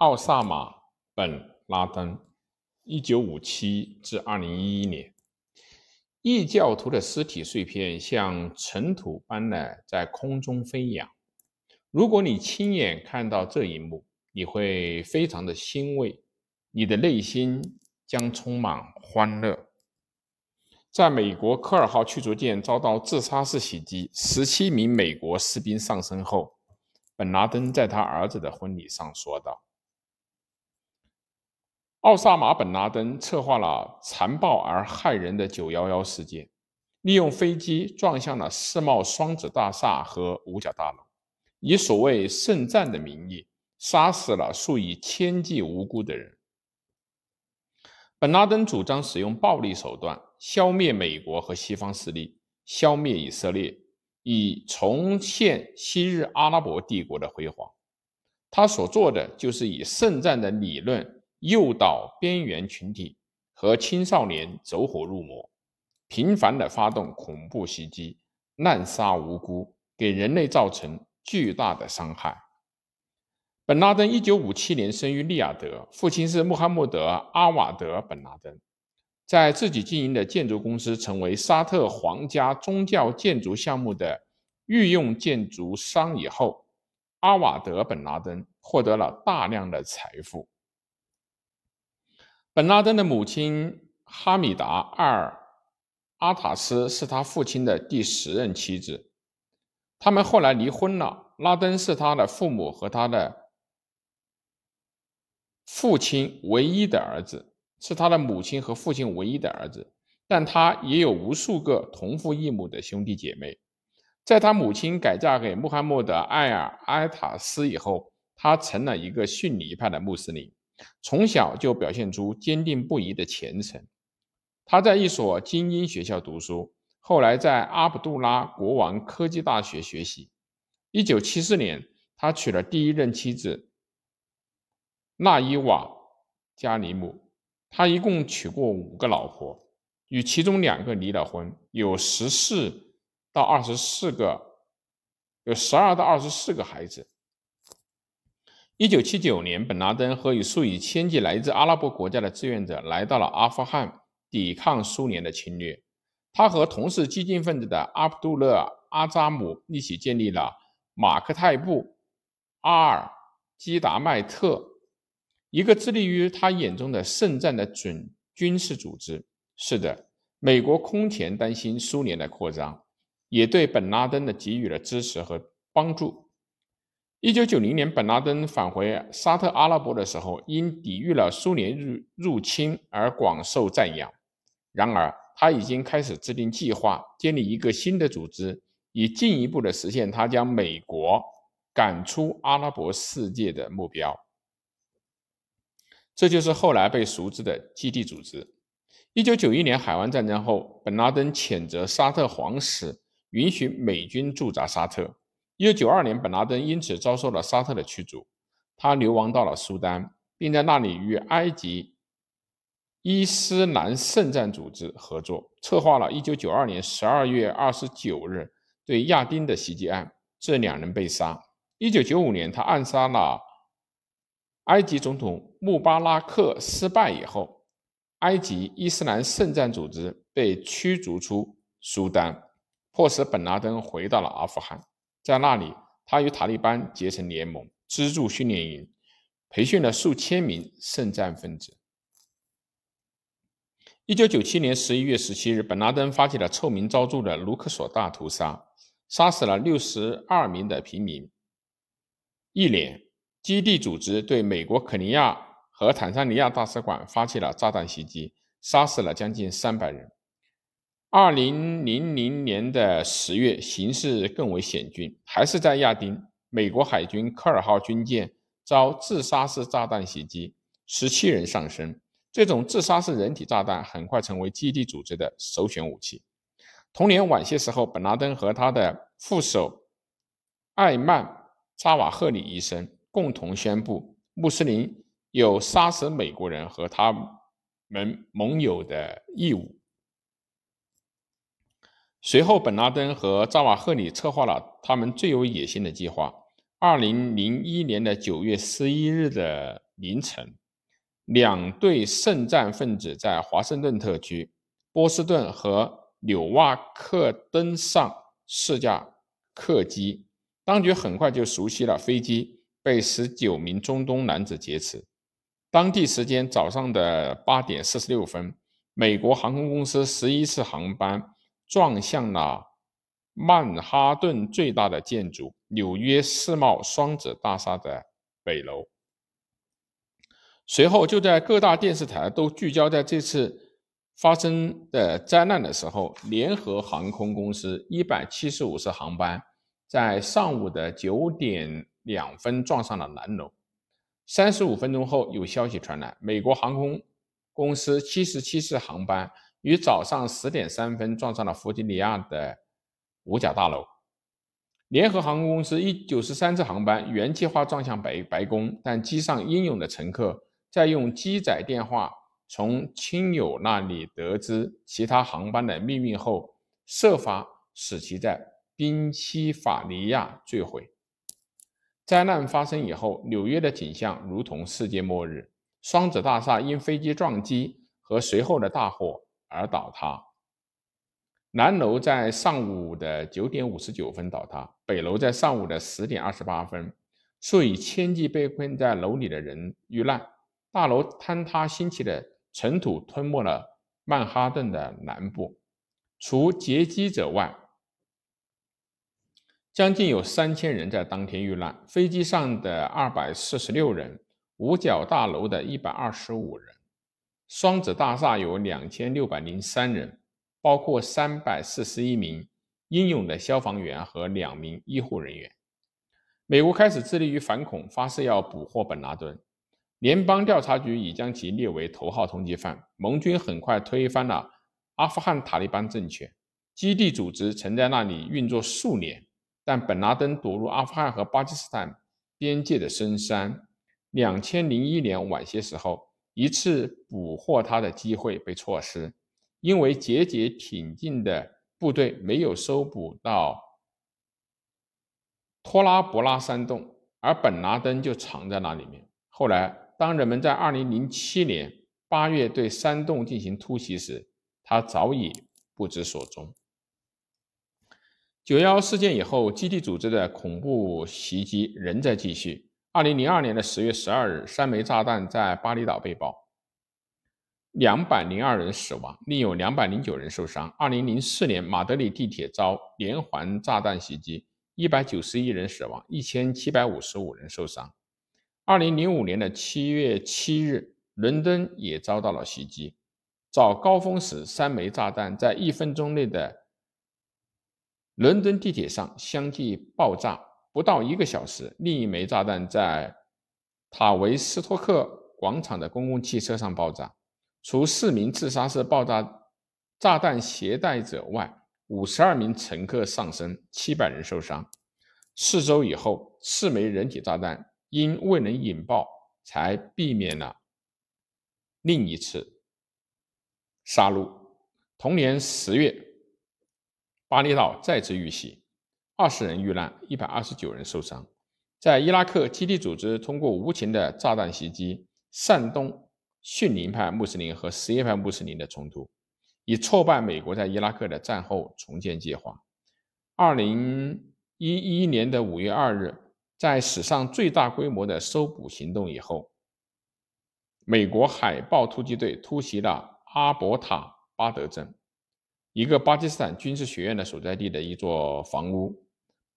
奥萨马·本·拉登，1957至2011年，异教徒的尸体碎片像尘土般的在空中飞扬。如果你亲眼看到这一幕，你会非常的欣慰，你的内心将充满欢乐。在美国科尔号驱逐舰遭到自杀式袭击，十七名美国士兵丧生后，本拉登在他儿子的婚礼上说道。奥萨马·本·拉登策划了残暴而害人的“九幺幺”事件，利用飞机撞向了世贸双子大厦和五角大楼，以所谓“圣战”的名义杀死了数以千计无辜的人。本·拉登主张使用暴力手段消灭美国和西方势力，消灭以色列，以重现昔日阿拉伯帝国的辉煌。他所做的就是以“圣战”的理论。诱导边缘群体和青少年走火入魔，频繁地发动恐怖袭击，滥杀无辜，给人类造成巨大的伤害。本拉登一九五七年生于利雅得，父亲是穆罕默德·阿瓦德·本拉登。在自己经营的建筑公司成为沙特皇家宗教建筑项目的御用建筑商以后，阿瓦德·本拉登获得了大量的财富。本拉登的母亲哈米达·艾尔·阿塔斯是他父亲的第十任妻子，他们后来离婚了。拉登是他的父母和他的父亲唯一的儿子，是他的母亲和父亲唯一的儿子，但他也有无数个同父异母的兄弟姐妹。在他母亲改嫁给穆罕默德·艾尔·埃塔斯以后，他成了一个逊尼派的穆斯林。从小就表现出坚定不移的虔诚。他在一所精英学校读书，后来在阿卜杜拉国王科技大学学习。一九七四年，他娶了第一任妻子纳伊瓦·加尼姆。他一共娶过五个老婆，与其中两个离了婚，有十四到二十四个，有十二到二十四个孩子。一九七九年，本拉登和以数以千计来自阿拉伯国家的志愿者来到了阿富汗，抵抗苏联的侵略。他和同是激进分子的阿卜杜勒·阿扎姆一起建立了马克泰布·阿尔基达迈特，一个致力于他眼中的圣战的准军事组织。是的，美国空前担心苏联的扩张，也对本拉登的给予了支持和帮助。一九九零年，本拉登返回沙特阿拉伯的时候，因抵御了苏联入入侵而广受赞扬。然而，他已经开始制定计划，建立一个新的组织，以进一步的实现他将美国赶出阿拉伯世界的目标。这就是后来被熟知的基地组织。一九九一年海湾战争后，本拉登谴责沙特皇室允许美军驻扎沙特。一九九二年，本拉登因此遭受了沙特的驱逐，他流亡到了苏丹，并在那里与埃及伊斯兰圣战组织合作，策划了一九九二年十二月二十九日对亚丁的袭击案，这两人被杀。一九九五年，他暗杀了埃及总统穆巴拉克，失败以后，埃及伊斯兰圣战组织被驱逐出苏丹，迫使本拉登回到了阿富汗。在那里，他与塔利班结成联盟，资助训练营，培训了数千名圣战分子。一九九七年十一月十七日，本拉登发起了臭名昭著的卢克索大屠杀，杀死了六十二名的平民。一连，基地组织对美国肯尼亚和坦桑尼亚大使馆发起了炸弹袭击，杀死了将近三百人。二零零零年的十月，形势更为险峻，还是在亚丁，美国海军科尔号军舰遭自杀式炸弹袭击，十七人丧生。这种自杀式人体炸弹很快成为基地组织的首选武器。同年晚些时候，本拉登和他的副手艾曼·扎瓦赫里医生共同宣布，穆斯林有杀死美国人和他们盟友的义务。随后，本拉登和扎瓦赫里策划了他们最有野心的计划。二零零一年的九月十一日的凌晨，两队圣战分子在华盛顿特区、波士顿和纽瓦克登上试驾客机。当局很快就熟悉了飞机被十九名中东男子劫持。当地时间早上的八点四十六分，美国航空公司十一次航班撞向了曼哈顿最大的建筑——纽约世贸双子大厦的北楼。随后，就在各大电视台都聚焦在这次发生的灾难的时候，联合航空公司一百七十五次航班。在上午的九点两分撞上了南楼。三十五分钟后，有消息传来，美国航空公司七十七次航班于早上十点三分撞上了弗吉尼亚的五角大楼。联合航空公司一九十三次航班原计划撞向白白宫，但机上英勇的乘客在用机载电话从亲友那里得知其他航班的命运后，设法使其在。宾夕法尼亚坠毁。灾难发生以后，纽约的景象如同世界末日。双子大厦因飞机撞击和随后的大火而倒塌。南楼在上午的九点五十九分倒塌，北楼在上午的十点二十八分。数以千计被困在楼里的人遇难。大楼坍塌兴起的尘土吞没了曼哈顿的南部。除劫机者外，将近有三千人在当天遇难，飞机上的二百四十六人，五角大楼的一百二十五人，双子大厦有两千六百零三人，包括三百四十一名英勇的消防员和两名医护人员。美国开始致力于反恐，发誓要捕获本拉登。联邦调查局已将其列为头号通缉犯。盟军很快推翻了阿富汗塔利班政权，基地组织曾在那里运作数年。但本拉登躲入阿富汗和巴基斯坦边界的深山。两千零一年晚些时候，一次捕获他的机会被错失，因为节节挺进的部队没有搜捕到托拉博拉山洞，而本拉登就藏在那里面。后来，当人们在二零零七年八月对山洞进行突袭时，他早已不知所踪。九幺幺事件以后，基地组织的恐怖袭击仍在继续。二零零二年的十月十二日，三枚炸弹在巴厘岛被爆，两百零二人死亡，另有两百零九人受伤。二零零四年，马德里地铁遭连环炸弹袭击，一百九十一人死亡，一千七百五十五人受伤。二零零五年的七月七日，伦敦也遭到了袭击，早高峰时，三枚炸弹在一分钟内的。伦敦地铁上相继爆炸，不到一个小时，另一枚炸弹在塔维斯托克广场的公共汽车上爆炸。除四名自杀式爆炸炸弹携带者外，五十二名乘客丧生，七百人受伤。四周以后，四枚人体炸弹因未能引爆，才避免了另一次杀戮。同年十月。巴厘岛再次遇袭，二十人遇难，一百二十九人受伤。在伊拉克，基地组织通过无情的炸弹袭击，煽动逊尼派穆斯林和什叶派穆斯林的冲突，以挫败美国在伊拉克的战后重建计划。二零一一年的五月二日，在史上最大规模的搜捕行动以后，美国海豹突击队突袭了阿伯塔巴德镇。一个巴基斯坦军事学院的所在地的一座房屋，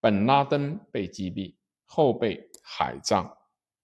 本拉登被击毙后被海葬。